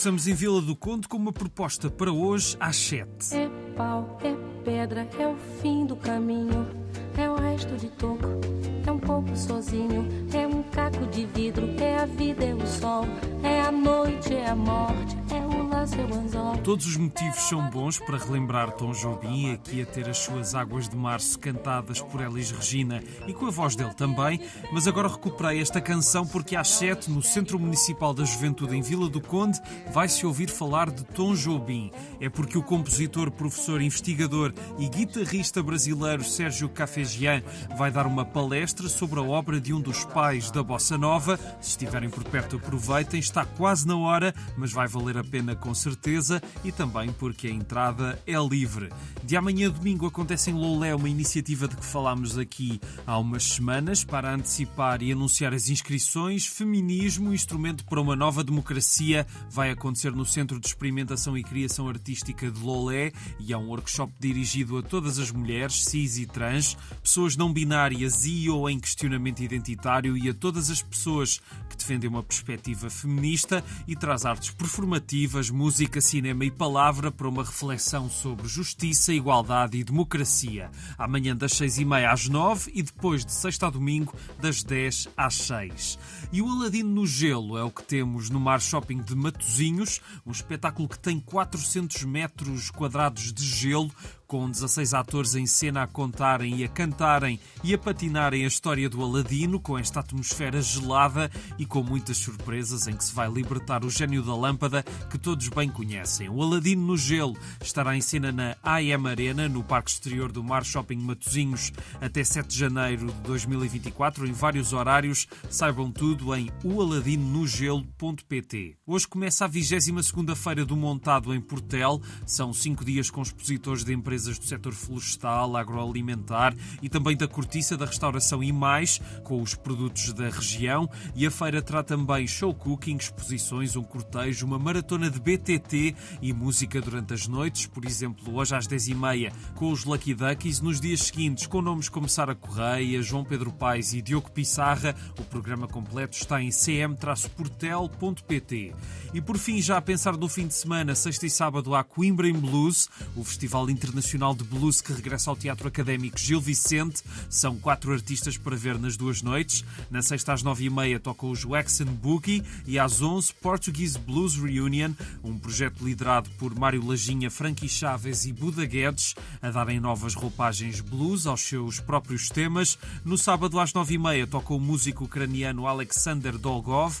Começamos em Vila do Conde com uma proposta para hoje às 7. É pau, é pedra, é o fim do caminho, é o resto de toco, é um pouco sozinho, é um caco de vidro, é a vida, é o sol, é a noite, é a morte, é. Todos os motivos são bons para relembrar Tom Jobim aqui a ter as suas águas de março cantadas por Elis Regina e com a voz dele também, mas agora recuperei esta canção porque às 7 no Centro Municipal da Juventude em Vila do Conde vai-se ouvir falar de Tom Jobim. É porque o compositor, professor, investigador e guitarrista brasileiro Sérgio Cafegian vai dar uma palestra sobre a obra de um dos pais da bossa nova. Se estiverem por perto aproveitem, está quase na hora, mas vai valer a pena com certeza e também porque a entrada é livre. De amanhã domingo acontece em Loulé uma iniciativa de que falámos aqui há umas semanas para antecipar e anunciar as inscrições. Feminismo, instrumento para uma nova democracia, vai acontecer no Centro de Experimentação e Criação Artística de Loulé e é um workshop dirigido a todas as mulheres, cis e trans, pessoas não binárias e ou em questionamento identitário e a todas as pessoas que defendem uma perspectiva feminista e traz artes performativas, música, cinema e palavra para uma reflexão sobre justiça, igualdade e democracia. Amanhã das seis e meia às nove e depois de sexta a domingo das dez às seis. E o Aladino no Gelo é o que temos no Mar Shopping de Matozinhos, um espetáculo que tem 400 metros quadrados de gelo com 16 atores em cena a contarem e a cantarem e a patinarem a história do Aladino, com esta atmosfera gelada e com muitas surpresas em que se vai libertar o gênio da lâmpada que todos bem conhecem. O Aladino no Gelo estará em cena na AM Arena, no Parque Exterior do Mar Shopping Matozinhos, até 7 de janeiro de 2024, em vários horários. Saibam tudo em oaladinogelo.pt. Hoje começa a 22 Feira do Montado em Portel. São cinco dias com expositores de empresas empresas do setor florestal, agroalimentar e também da cortiça, da restauração e mais, com os produtos da região. E a feira terá também show cooking, exposições, um cortejo, uma maratona de BTT e música durante as noites, por exemplo, hoje às 10h30 com os Lucky Duckies, nos dias seguintes com nomes como Sara Correia, João Pedro Paes e Diogo Pissarra. O programa completo está em cm-portel.pt. E por fim, já a pensar no fim de semana, sexta e sábado há Coimbra em Blues, o Festival Internacional Nacional de Blues que regressa ao Teatro Académico Gil Vicente. São quatro artistas para ver nas duas noites. Na sexta às nove e meia tocam os Waxen Boogie e às onze Portuguese Blues Reunion, um projeto liderado por Mário Lajinha, Frankie Chaves e Buda Guedes, a darem novas roupagens blues aos seus próprios temas. No sábado às nove e meia toca o músico ucraniano Alexander Dolgov,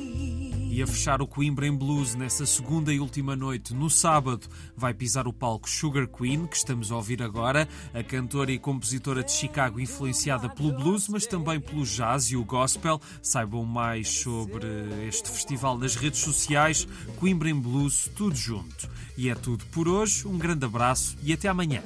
E a fechar o Coimbra em Blues nessa segunda e última noite, no sábado, vai pisar o palco Sugar Queen, que estamos a ouvir agora, a cantora e compositora de Chicago influenciada pelo blues, mas também pelo jazz e o gospel. Saibam mais sobre este festival nas redes sociais, Coimbra em Blues, tudo junto. E é tudo por hoje, um grande abraço e até amanhã.